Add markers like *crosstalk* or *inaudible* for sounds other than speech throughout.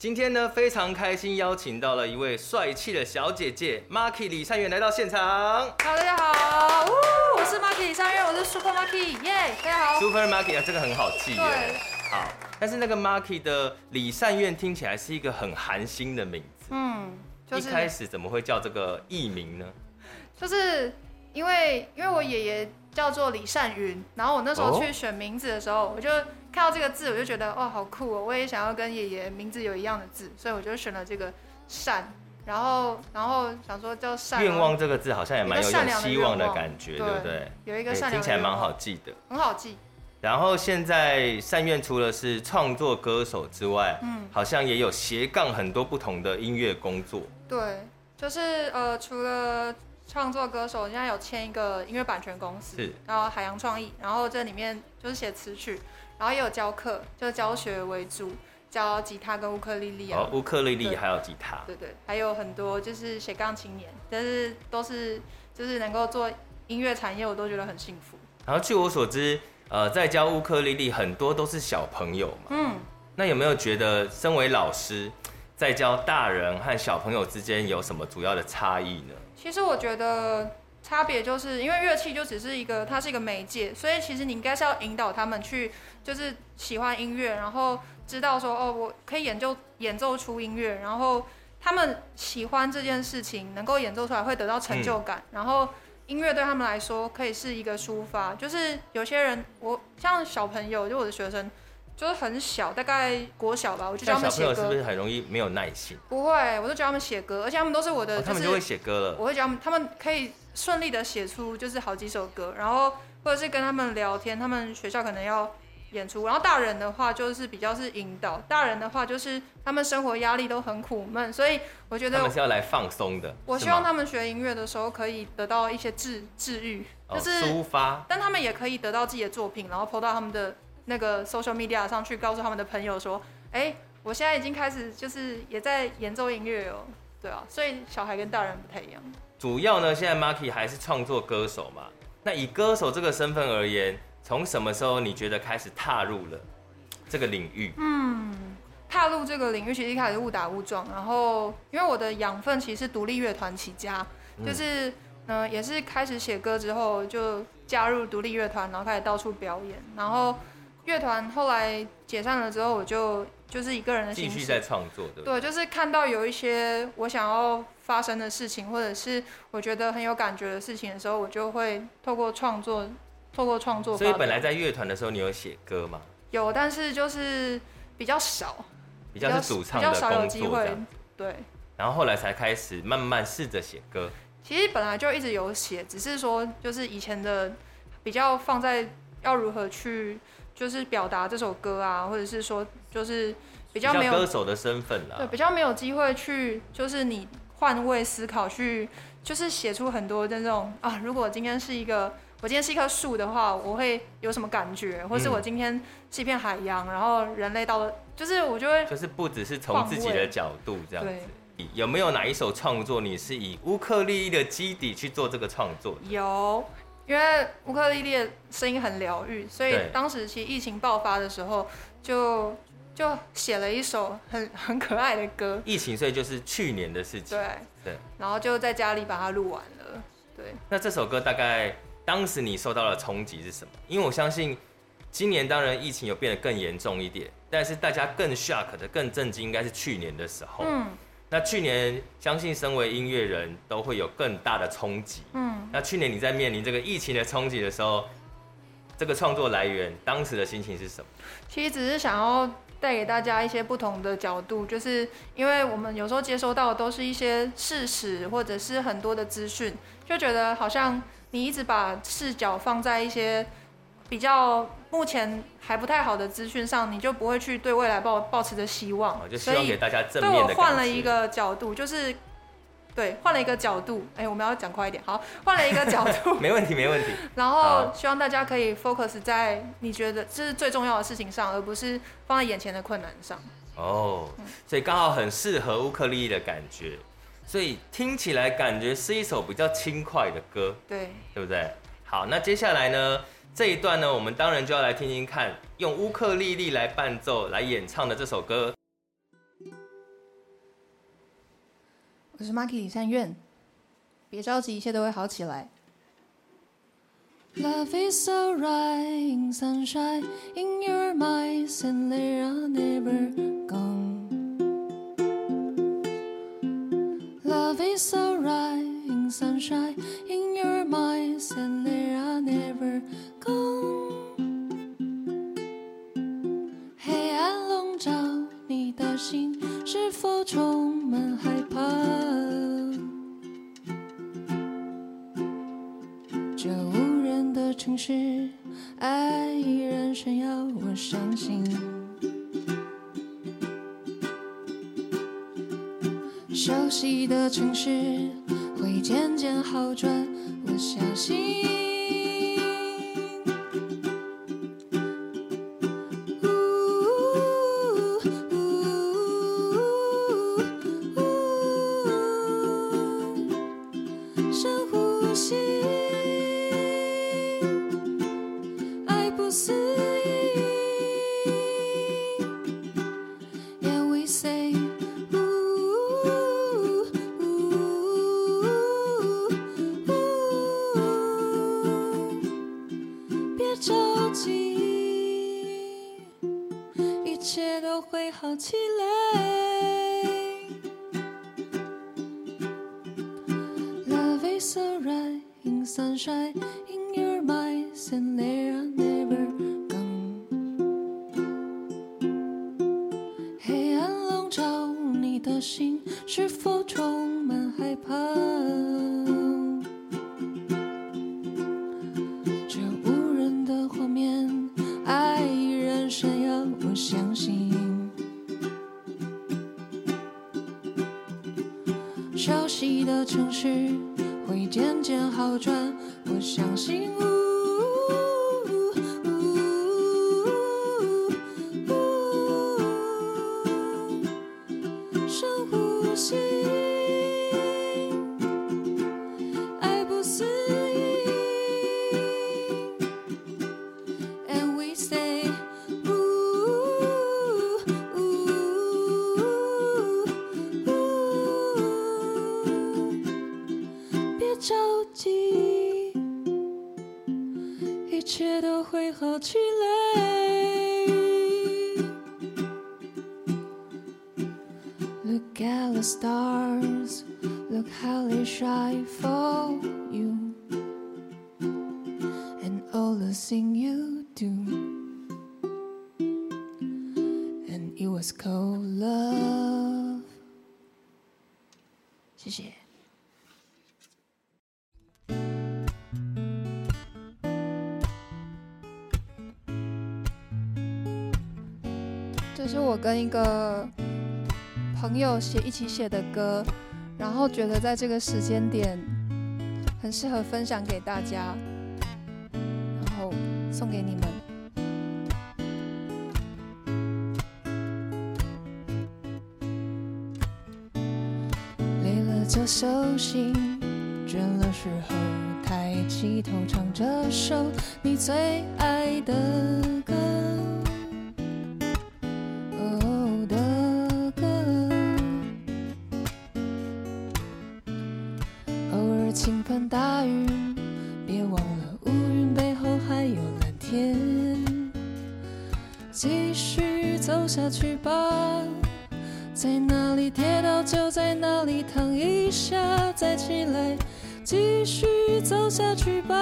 今天呢，非常开心邀请到了一位帅气的小姐姐 Marky 李善元来到现场。好，大家好，我是 Marky 李善元，我是 Super Maki，耶，大家好。Super Maki 啊，这个很好记耶。好，但是那个 Maki 的李善元听起来是一个很寒心的名字。嗯，就是。一开始怎么会叫这个艺名呢？就是因为因为我爷爷叫做李善云，然后我那时候去选名字的时候，我就。看到这个字，我就觉得哇，好酷哦！我也想要跟爷爷名字有一样的字，所以我就选了这个善，然后然后想说叫善。愿望这个字好像也蛮有希望的感觉，对不对？有一个善听起来蛮好记的，很好记。然后现在善愿除了是创作歌手之外，嗯，好像也有斜杠很多不同的音乐工作。对，就是呃，除了。创作歌手现在有签一个音乐版权公司，是，然后海洋创意，然后这里面就是写词曲，然后也有教课，就教学为主，教吉他跟乌克丽丽啊，哦，乌克丽丽还有吉他，对对，还有很多就是斜杠青年，但是都是就是能够做音乐产业，我都觉得很幸福。然后据我所知，呃，在教乌克丽丽很多都是小朋友嘛，嗯，那有没有觉得身为老师，在教大人和小朋友之间有什么主要的差异呢？其实我觉得差别就是因为乐器就只是一个，它是一个媒介，所以其实你应该是要引导他们去，就是喜欢音乐，然后知道说哦，我可以演奏演奏出音乐，然后他们喜欢这件事情，能够演奏出来会得到成就感，然后音乐对他们来说可以是一个抒发，就是有些人我像小朋友，就我的学生。就是很小，大概国小吧，我就教他们写歌。小朋友是不是很容易没有耐心？不会，我就教他们写歌，而且他们都是我的，哦，他们就会写歌了。我会教他们，他们可以顺利的写出就是好几首歌，然后或者是跟他们聊天，他们学校可能要演出，然后大人的话就是比较是引导，大人的话就是他们生活压力都很苦闷，所以我觉得他们是要来放松的。我希望他们学音乐的时候可以得到一些治治愈，就是抒发，但他们也可以得到自己的作品，然后 po 到他们的。那个 social media 上去告诉他们的朋友说，哎、欸，我现在已经开始就是也在演奏音乐哦，对啊，所以小孩跟大人不太一样。主要呢，现在 Marky 还是创作歌手嘛。那以歌手这个身份而言，从什么时候你觉得开始踏入了这个领域？嗯，踏入这个领域其实一开始误打误撞，然后因为我的养分其实是独立乐团起家，就是嗯、呃，也是开始写歌之后就加入独立乐团，然后开始到处表演，然后。乐团后来解散了之后，我就就是一个人的心继续在创作，对，对，就是看到有一些我想要发生的事情，或者是我觉得很有感觉的事情的时候，我就会透过创作，透过创作。所以本来在乐团的时候，你有写歌吗？有，但是就是比较少，比较是主唱的工作，比较少有机会，对。然后后来才开始慢慢试着写歌。其实本来就一直有写，只是说就是以前的比较放在要如何去。就是表达这首歌啊，或者是说，就是比较没有歌手的身份啦，对，比较没有机会去，就是你换位思考去，就是写出很多那种啊，如果今天是一个，我今天是一棵树的话，我会有什么感觉？或是我今天是一片海洋，然后人类到了，就是我就会，就是不只是从自己的角度这样子。有没有哪一首创作你是以乌克丽丽的基底去做这个创作？有。因为乌克丽丽的声音很疗愈，所以当时其实疫情爆发的时候就，就就写了一首很很可爱的歌。疫情，所以就是去年的事情。对对。然后就在家里把它录完了。对。那这首歌大概当时你受到的冲击是什么？因为我相信今年当然疫情有变得更严重一点，但是大家更 shock 的、更震惊应该是去年的时候。嗯。那去年，相信身为音乐人都会有更大的冲击。嗯，那去年你在面临这个疫情的冲击的时候，这个创作来源当时的心情是什么？其实只是想要带给大家一些不同的角度，就是因为我们有时候接收到的都是一些事实或者是很多的资讯，就觉得好像你一直把视角放在一些。比较目前还不太好的资讯上，你就不会去对未来抱抱持着希望，就希望给大家正面的。对，我换了一个角度，就是对，换了一个角度。哎、欸，我们要讲快一点，好，换了一个角度，*laughs* 没问题，没问题。*laughs* 然后希望大家可以 focus 在你觉得这是最重要的事情上，而不是放在眼前的困难上。哦，所以刚好很适合乌克丽丽的感觉，所以听起来感觉是一首比较轻快的歌，对，对不对？好，那接下来呢？这一段呢，我们当然就要来听听看，用乌克丽丽来伴奏、来演唱的这首歌。我是 Maki 李善愿，别着急，一切都会好起来。Love is alright, sunshine in your mind, and they are never gone. Love is alright, sunshine in your mind, and they are never gone. 黑暗笼罩你的心，是否充满害怕？是，爱依然闪耀，我相信。熟悉的城市会渐渐好转，我相信。你的城市会渐渐好转我相信我跟一个朋友写一起写的歌，然后觉得在这个时间点很适合分享给大家，然后送给你们。这首心，倦了时候抬起头，唱这首你最爱的歌，去吧。在哪里跌倒，就在哪里躺一下，再起来，继续走下去吧。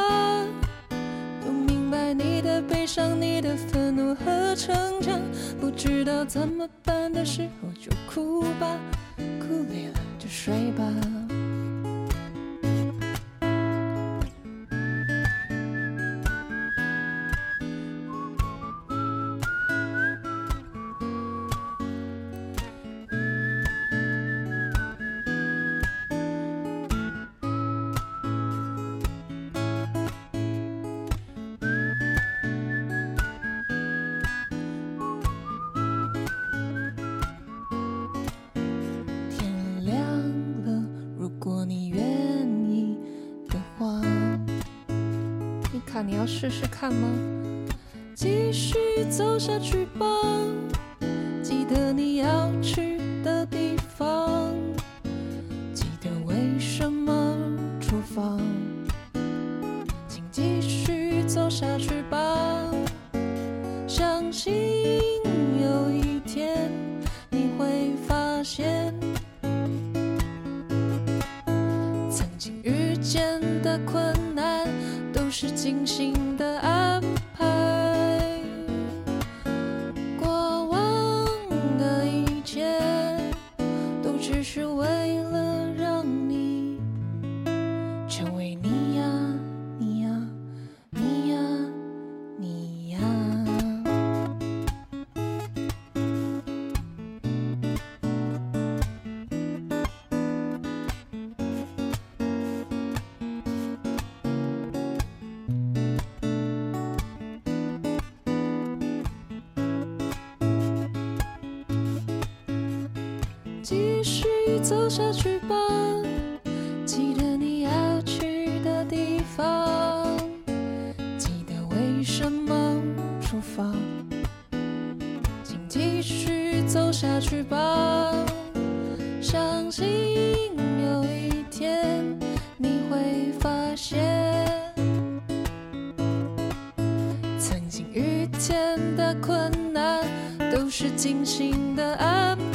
不明白你的悲伤，你的愤怒和成长，不知道怎么你要试试看吗？继续走下去吧，记得你要去走下去吧，记得你要去的地方，记得为什么出发，请继续走下去吧，相信有一天你会发现，曾经遇见的困难都是精心的安排。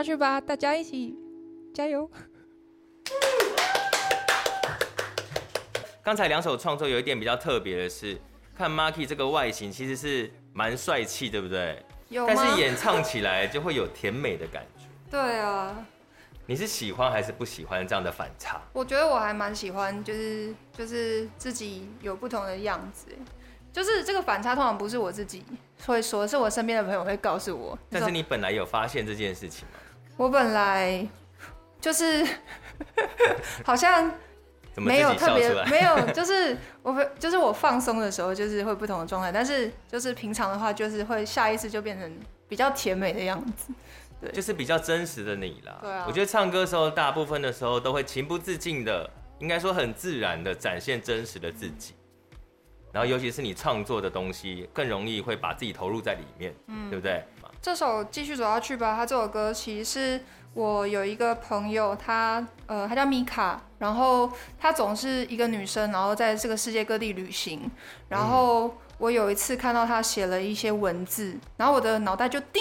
下去吧，大家一起加油。*laughs* 刚才两首创作有一点比较特别的是。看 Marky 这个外形其实是蛮帅气，对不对？有，但是演唱起来就会有甜美的感觉。对啊。你是喜欢还是不喜欢这样的反差？我觉得我还蛮喜欢，就是就是自己有不同的样子。就是这个反差通常不是我自己会说，是我身边的朋友会告诉我。但是你本来有发现这件事情吗？我本来就是 *laughs* 好像。没有特别，没有，就是我就是我放松的时候，就是会不同的状态。但是就是平常的话，就是会下意识就变成比较甜美的样子，对，就是比较真实的你啦。对啊，我觉得唱歌的时候，大部分的时候都会情不自禁的，应该说很自然的展现真实的自己。然后尤其是你创作的东西，更容易会把自己投入在里面，嗯，对不对？这首继续走下去吧，它这首歌其实是。我有一个朋友，他呃，他叫米卡，然后他总是一个女生，然后在这个世界各地旅行。然后我有一次看到她写了一些文字，然后我的脑袋就叮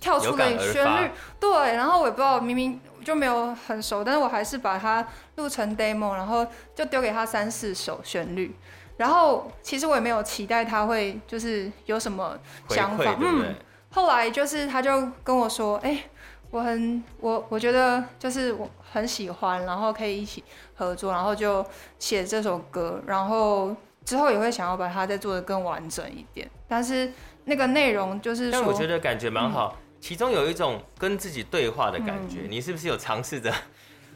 跳出了旋律，对，然后我也不知道，明明就没有很熟，但是我还是把它录成 demo，然后就丢给他三四首旋律。然后其实我也没有期待他会就是有什么想法，嗯，后来就是他就跟我说，哎。我很我我觉得就是我很喜欢，然后可以一起合作，然后就写这首歌，然后之后也会想要把它再做的更完整一点。但是那个内容就是说，但我觉得感觉蛮好，嗯、其中有一种跟自己对话的感觉。嗯、你是不是有尝试着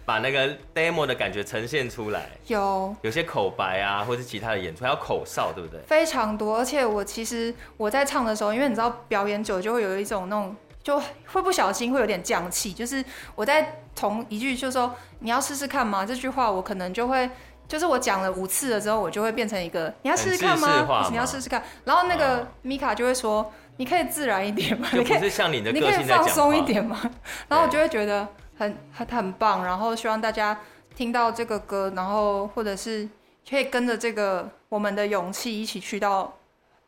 把那个 demo 的感觉呈现出来？有，有些口白啊，或是其他的演出，还有口哨，对不对？非常多，而且我其实我在唱的时候，因为你知道表演久就会有一种那种。就会不小心会有点降气，就是我在同一句就说你要试试看吗？这句话我可能就会，就是我讲了五次了之后，我就会变成一个你要试试看吗？吗你要试试看。然后那个米卡就会说，你可以自然一点吗？就不是像你的个性在讲话，你可以放松一点吗？然后我就会觉得很很很棒，然后希望大家听到这个歌，然后或者是可以跟着这个我们的勇气一起去到，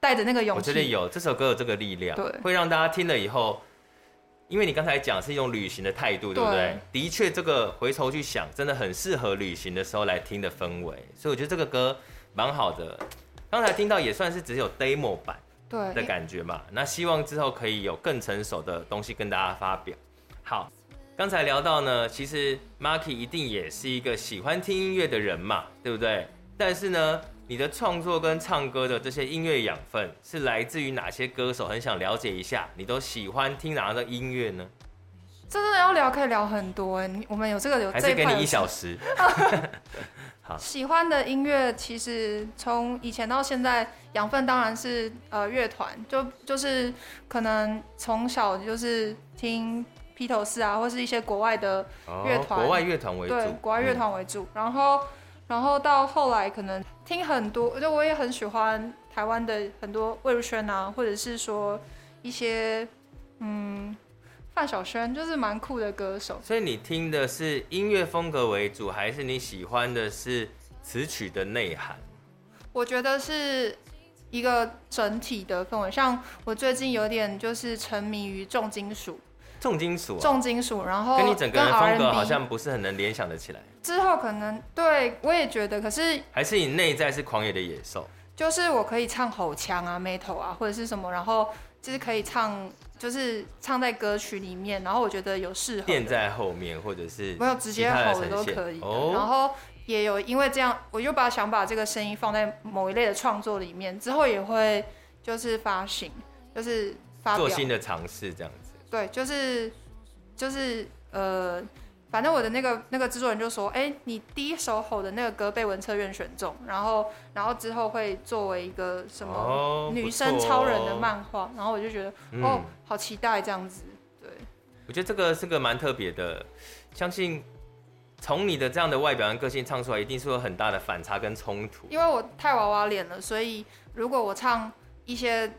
带着那个勇气。我觉得有这首歌有这个力量，对，会让大家听了以后。因为你刚才讲是一种旅行的态度，对不对？对，的确，这个回头去想，真的很适合旅行的时候来听的氛围。所以我觉得这个歌蛮好的。刚才听到也算是只有 demo 版对的感觉嘛。那希望之后可以有更成熟的东西跟大家发表。好，刚才聊到呢，其实 Marky 一定也是一个喜欢听音乐的人嘛，对不对？但是呢，你的创作跟唱歌的这些音乐养分是来自于哪些歌手？很想了解一下，你都喜欢听哪样的音乐呢？这真的要聊，可以聊很多哎。我们有这个有，还是给你一小时。*laughs* 好，喜欢的音乐其实从以前到现在，养分当然是呃乐团，就就是可能从小就是听披头士啊，或是一些国外的乐团，哦，国外乐团为主，对，国外乐团为主，嗯、然后然后到后来可能听很多，就我也很喜欢台湾的很多魏如萱啊，或者是说一些嗯。范晓萱就是蛮酷的歌手，所以你听的是音乐风格为主，还是你喜欢的是词曲的内涵？我觉得是一个整体的氛围。像我最近有点就是沉迷于重金属，重金属，重金属，然后跟你整个人风格好像不是很能联想得起来。之后可能对我也觉得，可是还是你内在是狂野的野兽，就是我可以唱吼腔啊、metal 啊，或者是什么，然后就是可以唱。就是唱在歌曲里面，然后我觉得有适合垫在后面，或者是没有直接吼的都可以。哦。然后也有因为这样，我就把想把这个声音放在某一类的创作里面，之后也会就是发行，就是发做新的尝试这样子。对，就是就是呃。反正我的那个那个制作人就说：“哎、欸，你第一首吼的那个歌被文策院选中，然后然后之后会作为一个什么女生超人的漫画。哦”然后我就觉得、嗯、哦，好期待这样子。对，我觉得这个是个蛮特别的，相信从你的这样的外表跟个性唱出来，一定是有很大的反差跟冲突。因为我太娃娃脸了，所以如果我唱一些。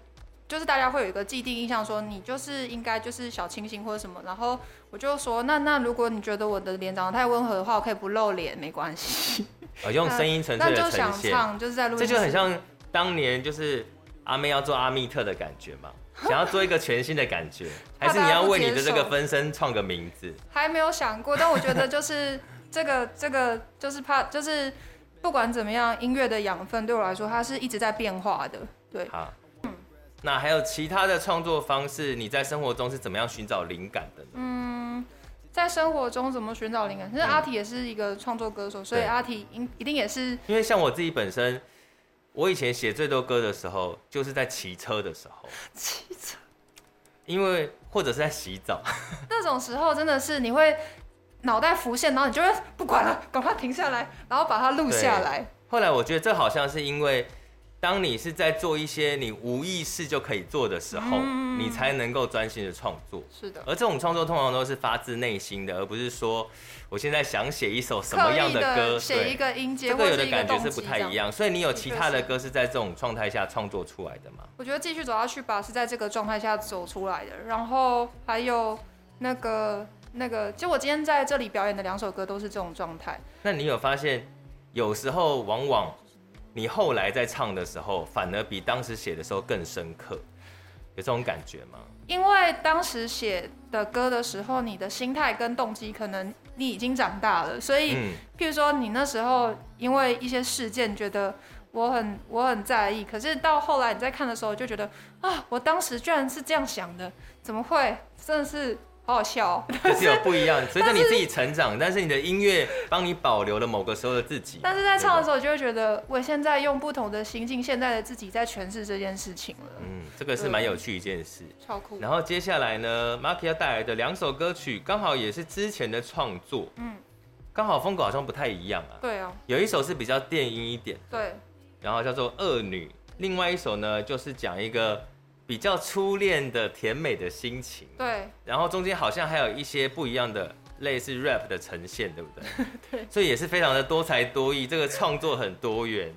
就是大家会有一个既定印象，说你就是应该就是小清新或者什么，然后我就说，那那如果你觉得我的脸长得太温和的话，我可以不露脸，没关系。呃，*laughs* 用声音呈现。那就想唱，就是在录。这就很像当年就是阿妹要做阿密特的感觉嘛，想要做一个全新的感觉，*laughs* 还是你要为你的这个分身创个名字？还没有想过，但我觉得就是这个这个就是怕就是不管怎么样，音乐的养分对我来说，它是一直在变化的，对。好。那还有其他的创作方式？你在生活中是怎么样寻找灵感的呢？嗯，在生活中怎么寻找灵感？其实阿提也是一个创作歌手，嗯、所以阿提应一定也是。因为像我自己本身，我以前写最多歌的时候，就是在骑车的时候。骑车。因为或者是在洗澡。*laughs* 那种时候真的是你会脑袋浮现，然后你就会不管了，赶快停下来，然后把它录下来。后来我觉得这好像是因为。当你是在做一些你无意识就可以做的时候，嗯、你才能够专心的创作。是的，而这种创作通常都是发自内心的，而不是说我现在想写一首什么样的歌，写一个音阶，这个有的感觉是不太一样。所以你有其他的歌是在这种状态下创作出来的吗？我觉得继续走下去吧，是在这个状态下走出来的。然后还有那个那个，就我今天在这里表演的两首歌都是这种状态。那你有发现，有时候往往。你后来在唱的时候，反而比当时写的时候更深刻，有这种感觉吗？因为当时写的歌的时候，你的心态跟动机可能你已经长大了，所以，嗯、譬如说你那时候因为一些事件觉得我很我很在意，可是到后来你在看的时候就觉得啊，我当时居然是这样想的，怎么会？真的是。好好笑哦，就是有不一样。随着你自己成长，但是你的音乐帮你保留了某个时候的自己。但是在唱的时候，就会觉得我现在用不同的心境，现在的自己在诠释这件事情了。嗯，这个是蛮有趣一件事，超酷。然后接下来呢，Maki 要带来的两首歌曲，刚好也是之前的创作，嗯，刚好风格好像不太一样啊。对啊，有一首是比较电音一点，对，然后叫做《恶女》，另外一首呢就是讲一个。比较初恋的甜美的心情，对，然后中间好像还有一些不一样的类似 rap 的呈现，对不对？*laughs* 对，所以也是非常的多才多艺，这个创作很多元。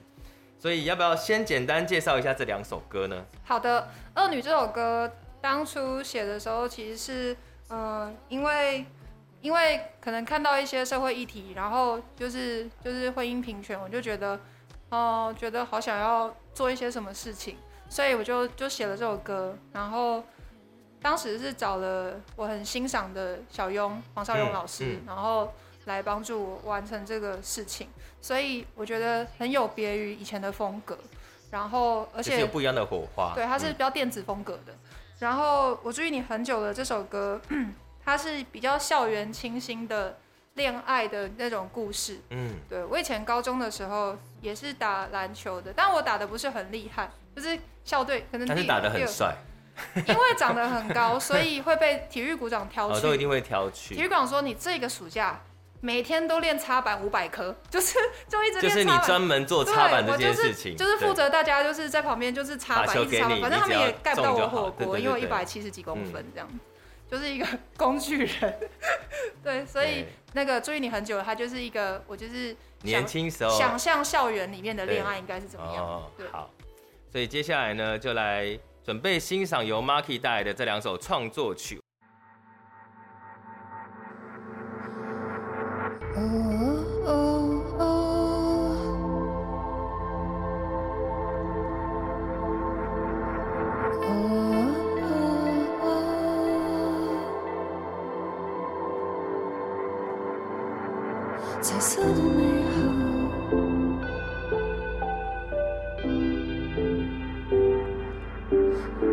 所以要不要先简单介绍一下这两首歌呢？好的，《恶女》这首歌当初写的时候，其实是呃，因为因为可能看到一些社会议题，然后就是就是婚姻平权，我就觉得哦、呃，觉得好想要做一些什么事情。所以我就就写了这首歌，然后当时是找了我很欣赏的小庸黄少勇老师，嗯嗯、然后来帮助我完成这个事情。所以我觉得很有别于以前的风格，然后而且有不一样的火花。对，它是比较电子风格的。嗯、然后我注意你很久了这首歌，*clears throat* 它是比较校园清新的恋爱的那种故事。嗯，对，我以前高中的时候也是打篮球的，但我打的不是很厉害。就是校队可能但是打得很帅，因为长得很高，所以会被体育股长挑去。哦，都一定会挑去。体育股长说：“你这个暑假每天都练插板五百颗，就是就一直练。就是你专门做插板这件事情，就是负责大家就是在旁边就是插板一直插板，反正他们也盖不到我火锅，因为我一百七十几公分这样，就是一个工具人。*laughs* 对，所以那个注意你很久了，他就是一个我就是年轻时候想象校园里面的恋爱应该是怎么样。对，好，所以接下来呢，就来准备欣赏由 Marky 带来的这两首创作曲。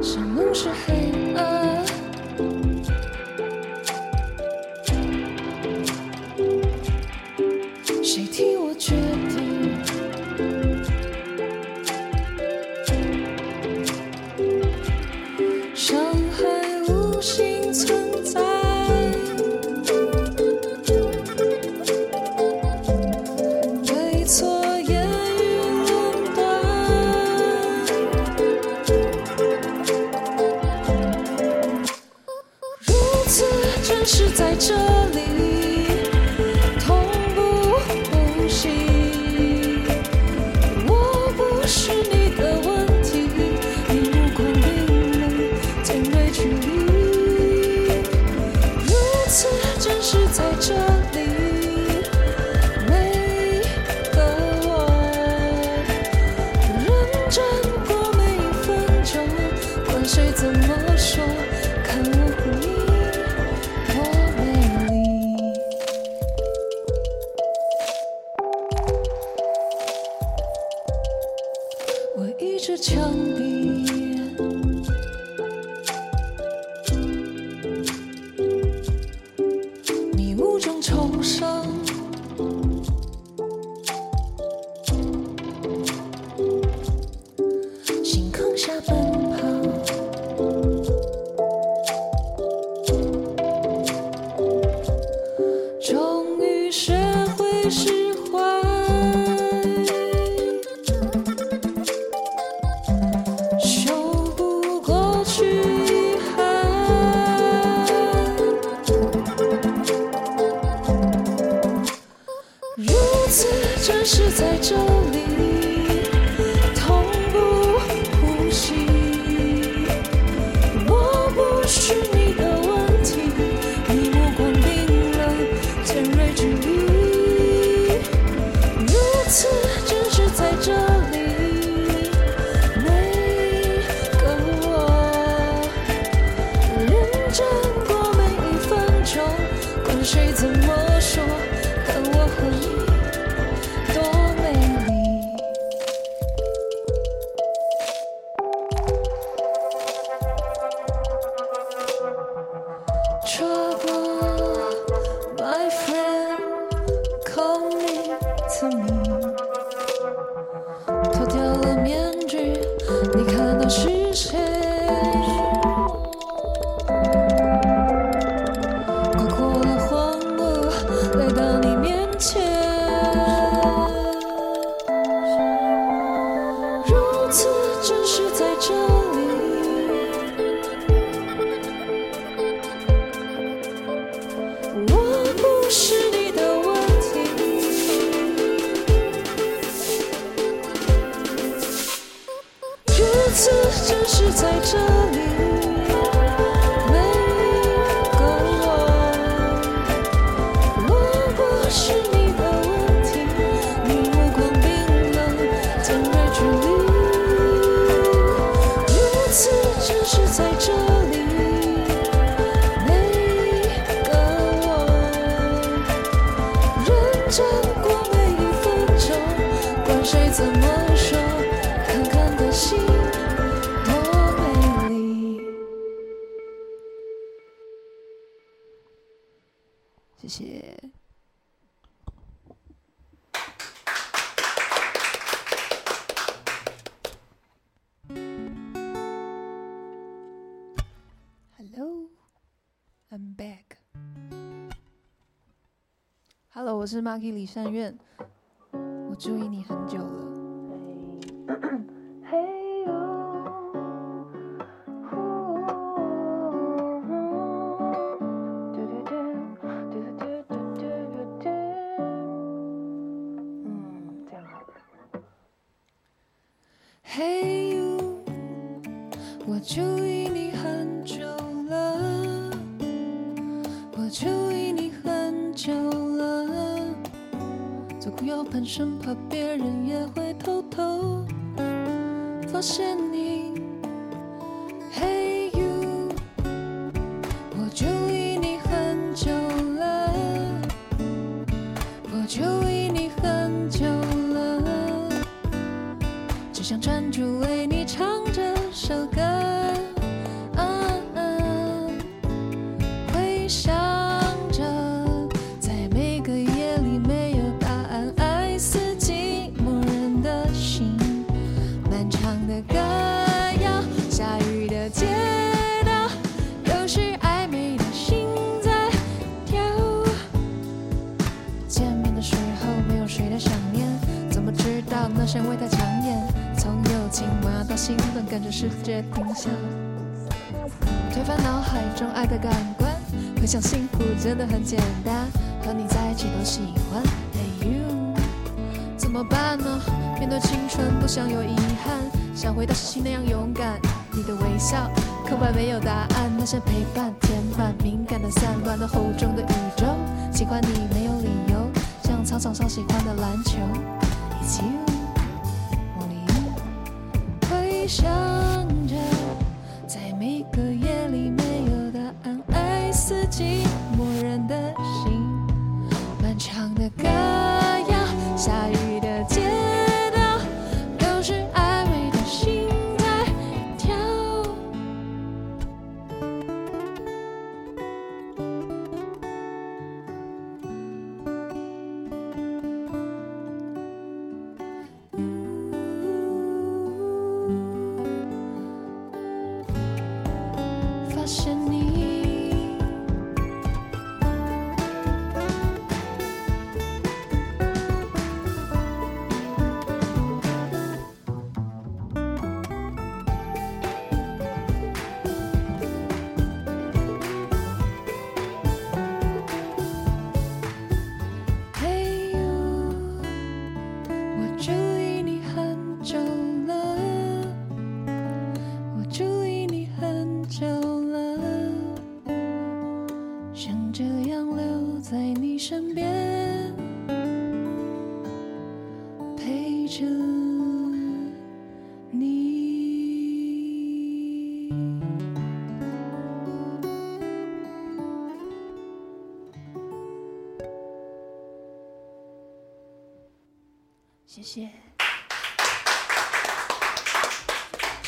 像梦是黑。Hello，我是 Maki 李善愿，我注意你很久了。*coughs* 情萌芽到兴奋，跟着世界停下，推翻脑海中爱的感官，回想幸福真的很简单，和你在一起多喜欢。Hey you，怎么办呢？面对青春不想有遗憾，想回到十七那样勇敢。你的微笑，空白没有答案，那些陪伴填满敏感的散乱的厚重的宇宙，喜欢你没有理由，像操场上喜欢的篮球。It's you。想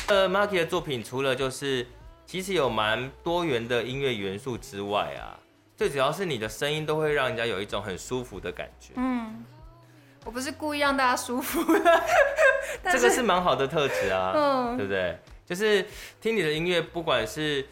呃，Maki 的作品除了就是其实有蛮多元的音乐元素之外啊，最主要是你的声音都会让人家有一种很舒服的感觉。嗯，我不是故意让大家舒服的，*laughs* 这个是蛮好的特质啊，嗯对不对？就是听你的音乐，不管是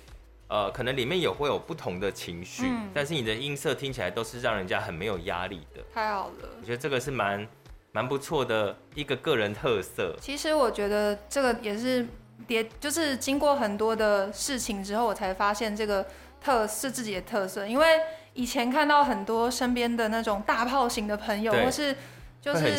呃，可能里面有会有不同的情绪，嗯但是你的音色听起来都是让人家很没有压力的。太好了。我觉得这个是蛮蛮不错的一个个人特色。其实我觉得这个也是也，就是经过很多的事情之后，我才发现这个特是自己的特色。因为以前看到很多身边的那种大炮型的朋友，或是就是？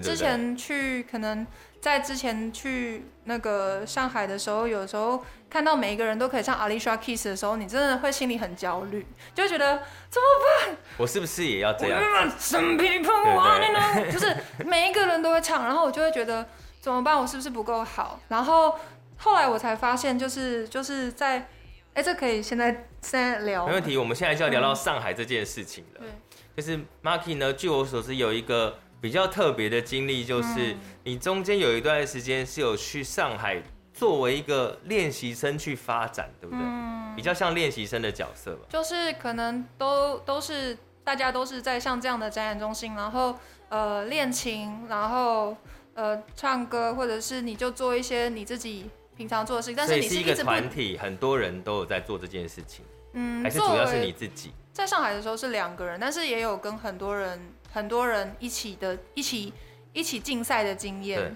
之前去可能在之前去那个上海的时候，有时候看到每一个人都可以唱 Alicia Keys 的时候，你真的会心里很焦虑，就会觉得怎么办？我是不是也要这样？Some people want to know，*laughs* 就是每一个人都会唱，然后我就会觉得怎么办？我是不是不够好？然后后来我才发现，就是就是在，哎，这可以现在现在聊，没问题。我们现在就要聊到上海这件事情了。对，就是 Marky 呢，据我所知有一个比较特别的经历，就是你中间有一段时间是有去上海作为一个练习生去发展，对不对？嗯，比较像练习生的角色吧。就是可能都都是大家都是在像这样的展览中心，然后呃练琴，然后呃唱歌，或者是你就做一些你自己平常做的事情，但是你是一个团体，很多人都有在做这件事情，嗯，还是主要是你自己？在上海的时候是两个人，但是也有跟很多人很多人一起的一起一起竞赛的经验，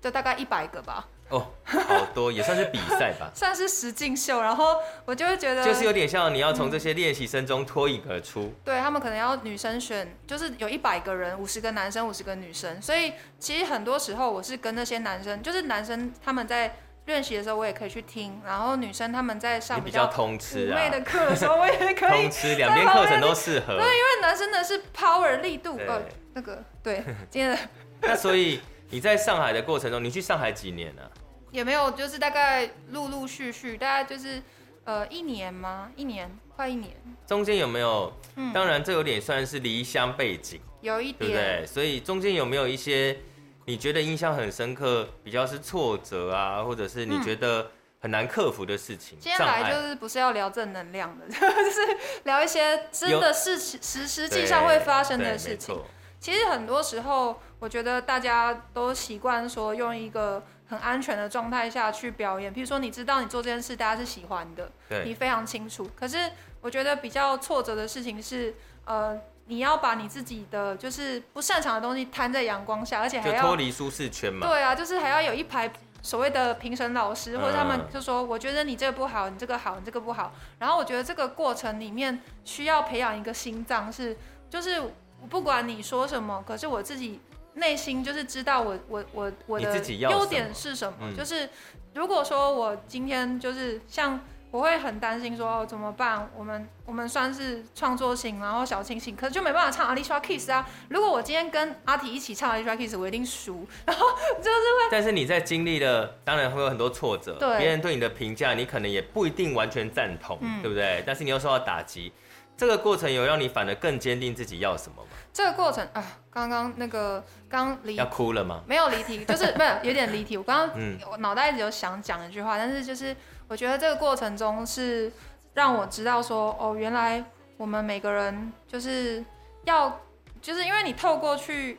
就大概一百个吧。哦，好多也算是比赛吧，*laughs* 算是实境秀。然后我就会觉得，就是有点像你要从这些练习生中脱颖而出。嗯、对他们可能要女生选，就是有一百个人，五十个男生，五十个女生。所以其实很多时候我是跟那些男生，就是男生他们在练习的时候，我也可以去听。然后女生他们在上比较通吃啊的课的时候，我也可以 *laughs* 通吃，两边课程都适合。对，因为男生的是 power 力度，呃，那个对，*laughs* 今天的。那所以。你在上海的过程中，你去上海几年呢？也没有，就是大概陆陆续续，大概就是呃一年吗？一年，快一年。中间有没有？嗯，当然这有点算是离乡背景，有一点，对不对？所以中间有没有一些你觉得印象很深刻，比较是挫折啊，或者是你觉得很难克服的事情？今天来就是不是要聊正能量的，就是聊一些真的事情，实实际上会发生的事情。其实很多时候，我觉得大家都习惯说用一个很安全的状态下去表演。譬如说，你知道你做这件事，大家是喜欢的，你非常清楚。可是我觉得比较挫折的事情是，呃，你要把你自己的就是不擅长的东西摊在阳光下，而且还要脱离舒适圈嘛。对啊，就是还要有一排所谓的评审老师，或者他们就说，我觉得你这个不好，你这个好，你这个不好。然后我觉得这个过程里面需要培养一个心脏，是就是。不管你说什么，可是我自己内心就是知道我我我我的优点是什么。就是如果说我今天就是像我会很担心说哦怎么办？我们我们算是创作型，然后小清新，可是就没办法唱 Alicia Keys 啊。如果我今天跟阿提一起唱 Alicia Keys，我一定输。*laughs* 然后就是会。但是你在经历了，当然会有很多挫折，对别人对你的评价，你可能也不一定完全赞同，嗯、对不对？但是你又受到打击。这个过程有让你反而更坚定自己要什么吗？这个过程啊，刚刚那个刚离要哭了吗？没有离题，*laughs* 就是没有有点离题。我刚刚、嗯、我脑袋一直有想讲一句话，但是就是我觉得这个过程中是让我知道说，哦，原来我们每个人就是要，就是因为你透过去。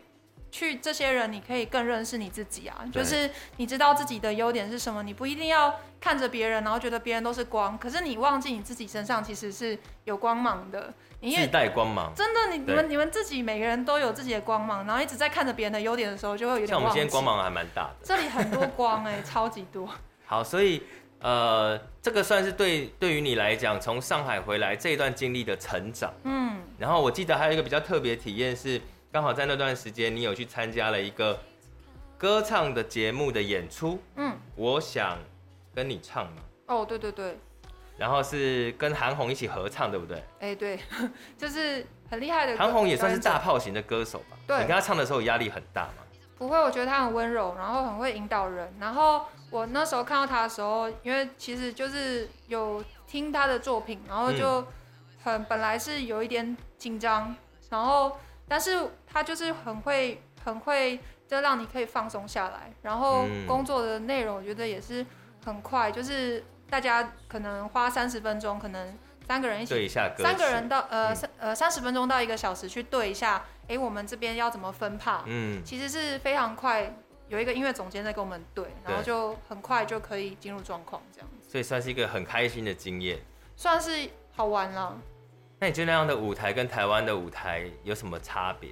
去这些人，你可以更认识你自己啊。就是你知道自己的优点是什么，你不一定要看着别人，然后觉得别人都是光，可是你忘记你自己身上其实是有光芒的。你自带光芒，真的，你你们你们自己每个人都有自己的光芒，然后一直在看着别人的优点的时候，就会有点。像我们今天光芒还蛮大的，这里很多光哎、欸，超级多。*laughs* 好，所以呃，这个算是对对于你来讲，从上海回来这一段经历的成长。嗯，然后我记得还有一个比较特别体验是。刚好在那段时间，你有去参加了一个歌唱的节目的演出。嗯，我想跟你唱嘛。哦，对对对。然后是跟韩红一起合唱，对不对？哎，对，*laughs* 就是很厉害的。韩红也算是大炮型的歌手吧？对。你跟他唱的时候压力很大吗？不会，我觉得他很温柔，然后很会引导人。然后我那时候看到他的时候，因为其实就是有听他的作品，然后就很本来是有一点紧张，然后。但是他就是很会，很会，就让你可以放松下来。然后工作的内容，我觉得也是很快，就是大家可能花三十分钟，可能三个人一起对一下歌，三个人到呃三呃三十分钟到一个小时去对一下，哎，我们这边要怎么分帕？嗯，其实是非常快，有一个音乐总监在跟我们对，然后就很快就可以进入状况这样子。所以算是一个很开心的经验，算是好玩了。那你觉得那样的舞台跟台湾的舞台有什么差别？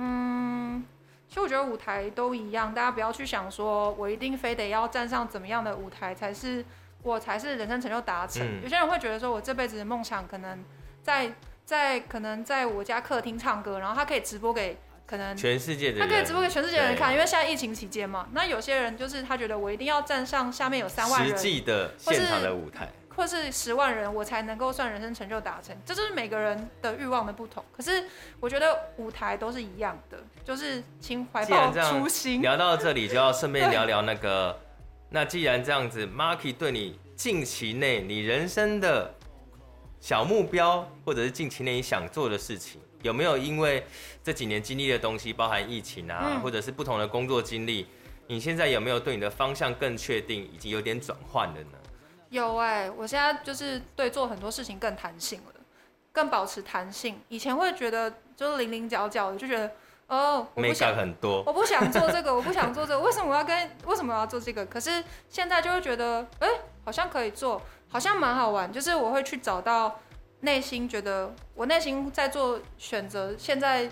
嗯，其实我觉得舞台都一样，大家不要去想说我一定非得要站上怎么样的舞台才是我才是人生成就达成。嗯、有些人会觉得说我这辈子的梦想可能在在可能在我家客厅唱歌，然后他可以直播给可能全世界的人，他可以直播给全世界的人看，因为现在疫情期间嘛。那有些人就是他觉得我一定要站上下面有三万人实际的现场的舞台。或是十万人，我才能够算人生成就达成，这就是每个人的欲望的不同。可是我觉得舞台都是一样的，就是请怀抱初心。*laughs* 聊到这里，就要顺便聊聊那个。那既然这样子，Marky 对你近期内你人生的小目标，或者是近期内你想做的事情，有没有因为这几年经历的东西，包含疫情啊，嗯、或者是不同的工作经历，你现在有没有对你的方向更确定，以及有点转换了呢？有哎、欸，我现在就是对做很多事情更弹性了，更保持弹性。以前会觉得就是零零角角的，就觉得哦，我不想很多，我不想做这个，我不想做这个，为什么我要跟为什么我要做这个？可是现在就会觉得，哎、欸，好像可以做，好像蛮好玩。就是我会去找到内心觉得我内心在做选择，现在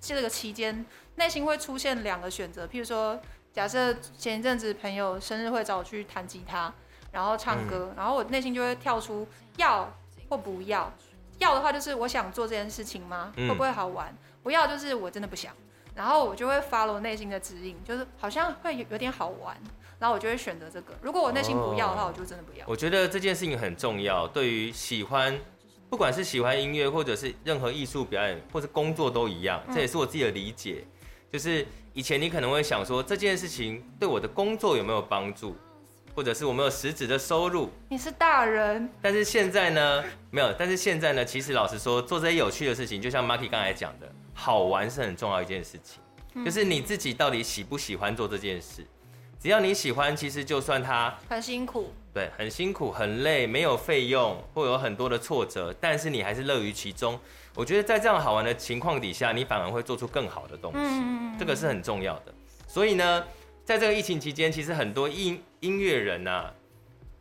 这个期间，内心会出现两个选择，譬如说，假设前一阵子朋友生日会找我去弹吉他，然后唱歌，嗯、然后我内心就会跳出要或不要。要的话就是我想做这件事情吗？会不会好玩？嗯、不要就是我真的不想。然后我就会 follow 内心的指引，就是好像会有点好玩，然后我就会选择这个。如果我内心不要的话，我就真的不要。我觉得这件事情很重要，对于喜欢，不管是喜欢音乐，或者是任何艺术表演，或者工作都一样。这也是我自己的理解，就是以前你可能会想说这件事情对我的工作有没有帮助，或者是我没有实质的收入。你是大人，但是现在呢，没有。但是现在呢，其实老实说，做这些有趣的事情，就像 Marky 刚才讲的。好玩是很重要一件事情，就是你自己到底喜不喜欢做这件事。只要你喜欢，其实就算它很辛苦，对，很辛苦、很累，没有费用，会有很多的挫折，但是你还是乐于其中。我觉得在这样好玩的情况底下，你反而会做出更好的东西，这个是很重要的。所以呢，在这个疫情期间，其实很多音音乐人啊，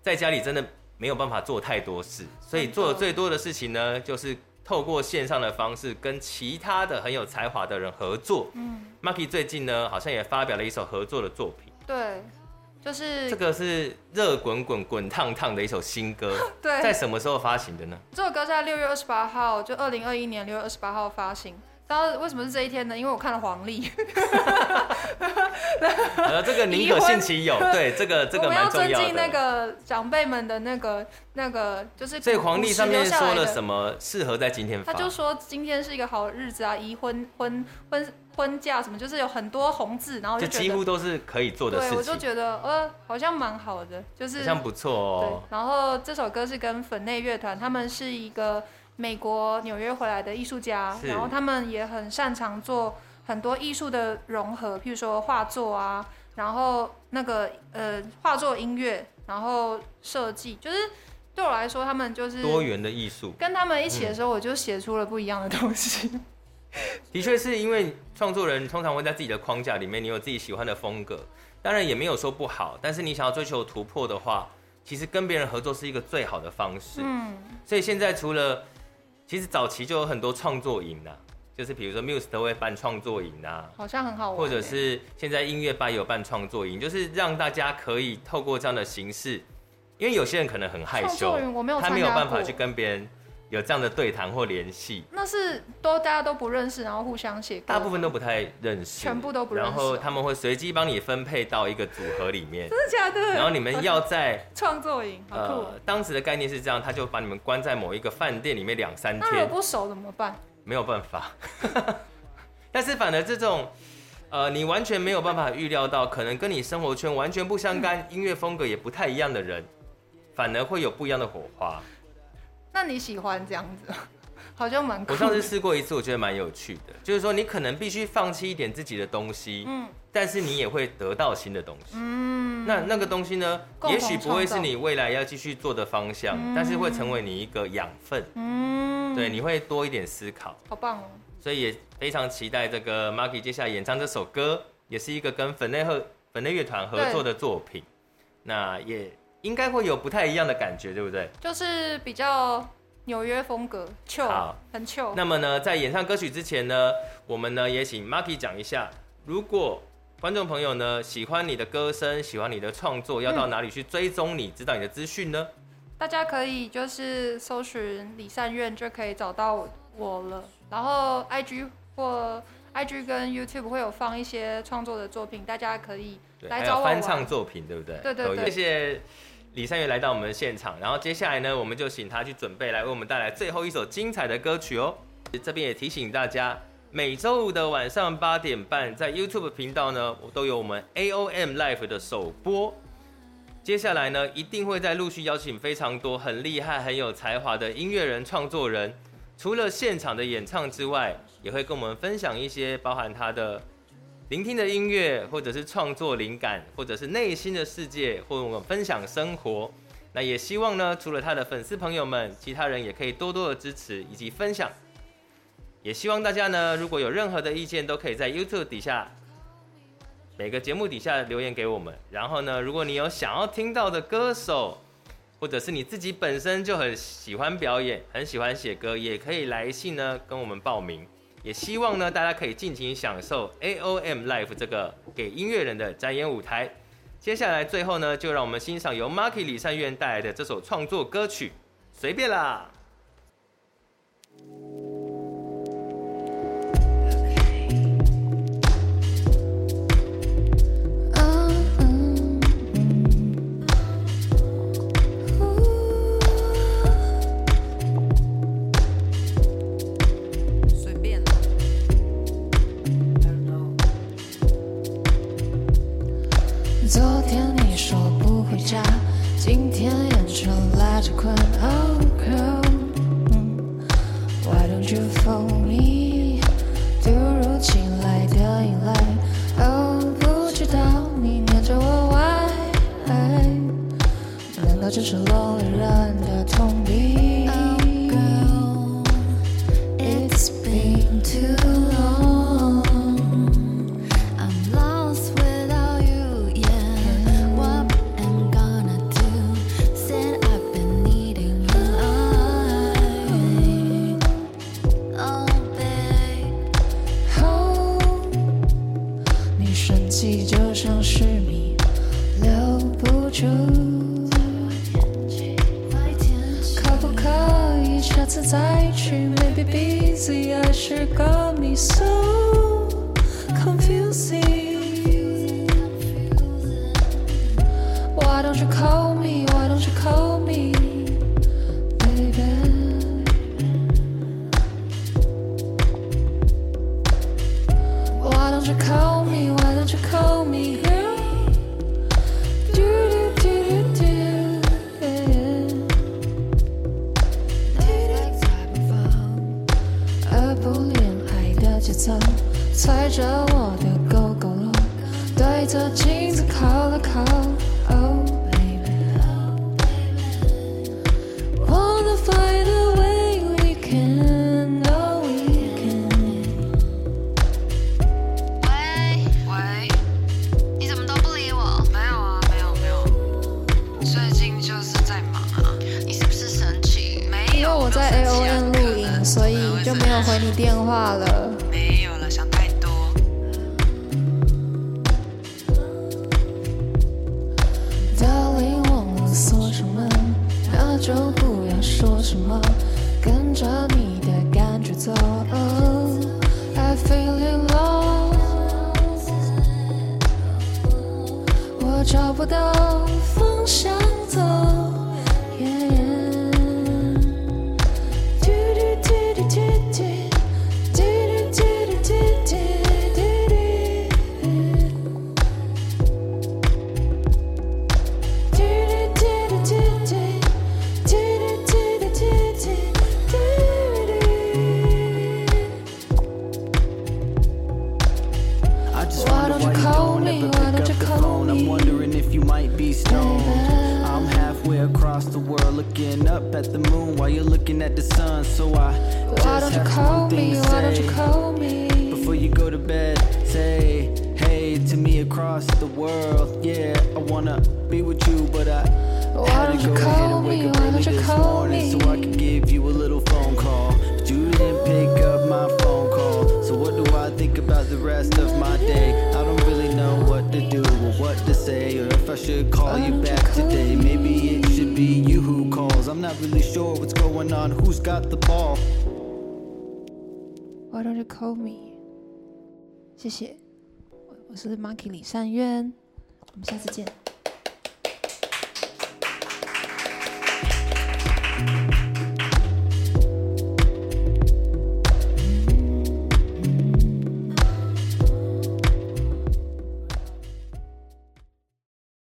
在家里真的没有办法做太多事，所以做的最多的事情呢，就是。透过线上的方式跟其他的很有才华的人合作。嗯，Maki 最近呢好像也发表了一首合作的作品。对，就是这个是热滚滚滚烫烫的一首新歌。*laughs* 对，在什么时候发行的呢？这首歌在六月二十八号，就二零二一年六月二十八号发行。为什么是这一天呢？因为我看了黄历。*laughs* 呃，这个宁可信其有，对，这个这个蛮重要的。我们要尊敬那个长辈们的那个那个，就是。所以黄历上面说了什么适合在今天发？他就说今天是一个好日子啊，宜婚婚婚婚嫁什么，就是有很多红字，然后就，就几乎都是可以做的事情。对，我就觉得呃，好像蛮好的，就是好像不错哦。对，然后这首歌是跟粉内乐团，他们是一个。美国纽约回来的艺术家，然后他们也很擅长做很多艺术的融合，譬如说画作啊，然后那个呃画作、音乐，然后设计，就是对我来说，他们就是多元的艺术。跟他们一起的时候，我就写出了不一样的东西。嗯、的确是因为创作人通常会在自己的框架里面，你有自己喜欢的风格，当然也没有说不好，但是你想要追求突破的话，其实跟别人合作是一个最好的方式。嗯，所以现在除了其实早期就有很多创作营啊，就是比如说 Muse 都会办创作营啊，好像很好玩。或者是现在音乐班也有办创作营，就是让大家可以透过这样的形式，因为有些人可能很害羞，他没有办法去跟别人有这样的对谈或联系。那是都大家都不认识，然后互相写歌，大部分都不太认识，全部都不认识。然后他们会随机帮你分配到一个组合里面，真的假的？然后你们要在创作营，*laughs* 呃，当时的概念是这样，他就把你们关在某一个饭店里面两三天。那我不熟怎么办？没有办法。*laughs* 但是反而这种，呃，你完全没有办法预料到，可能跟你生活圈完全不相干、嗯、音乐风格也不太一样的人，反而会有不一样的火花。那你喜欢这样子？*laughs* 好像蛮……我上次试过一次，我觉得蛮有趣的。就是说，你可能必须放弃一点自己的东西，嗯，但是你也会得到新的东西，嗯。那那个东西呢，也许不会是你未来要继续做的方向，嗯，但是会成为你一个养分，嗯。对，你会多一点思考，好棒哦。所以也非常期待这个 Maki 接下来演唱这首歌，也是一个跟粉内和粉内乐团合作的作品。那也应该会有不太一样的感觉，对不对？就是比较。纽约风格，chill，好，很 chill。那么呢，在演唱歌曲之前呢，我们呢也请 Marky 讲一下，如果观众朋友呢喜欢你的歌声，喜欢你的创作，要到哪里去追踪你，知道你的资讯呢？大家可以就是搜寻李善愿就可以找到我了。然后 IG 或 IG 跟 YouTube 会有放一些创作的作品，大家可以来找我玩。翻唱作品，对不对？对对对。谢谢。李善月来到我们的现场，然后接下来呢，我们就请他去准备来为我们带来最后一首精彩的歌曲哦。这边也提醒大家，每周五的晚上八点半，在 YouTube 频道呢，我都有我们 AOM Live 的首播。接下来呢，一定会再陆续邀请非常多很厉害、很有才华的音乐人、创作人，除了现场的演唱之外，也会跟我们分享一些包含他的。聆听的音乐，或者是创作灵感，或者是内心的世界，或我们分享生活。那也希望呢，除了他的粉丝朋友们，其他人也可以多多的支持以及分享。也希望大家呢，如果有任何的意见，都可以在 YouTube 底下每个节目底下留言给我们。然后呢，如果你有想要听到的歌手，或者是你自己本身就很喜欢表演，很喜欢写歌，也可以来信呢跟我们报名。也希望呢大家可以尽情享受 AOM Live 这个给音乐人的展演舞台。接下来最后呢，就让我们欣赏由 Marky 李善元带来的这首创作歌曲，随便啦。don't you call me? Why don't you call me? 李善渊。